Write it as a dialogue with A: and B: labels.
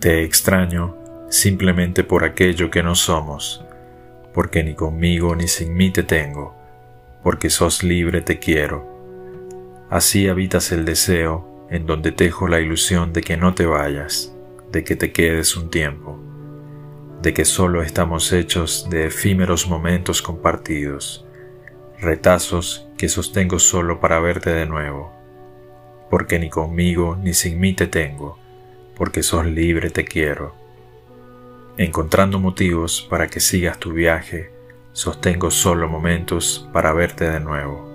A: Te extraño simplemente por aquello que no somos, porque ni conmigo ni sin mí te tengo, porque sos libre te quiero. Así habitas el deseo en donde tejo la ilusión de que no te vayas, de que te quedes un tiempo, de que solo estamos hechos de efímeros momentos compartidos, retazos que sostengo solo para verte de nuevo, porque ni conmigo ni sin mí te tengo, porque sos libre te quiero. Encontrando motivos para que sigas tu viaje, sostengo solo momentos para verte de nuevo.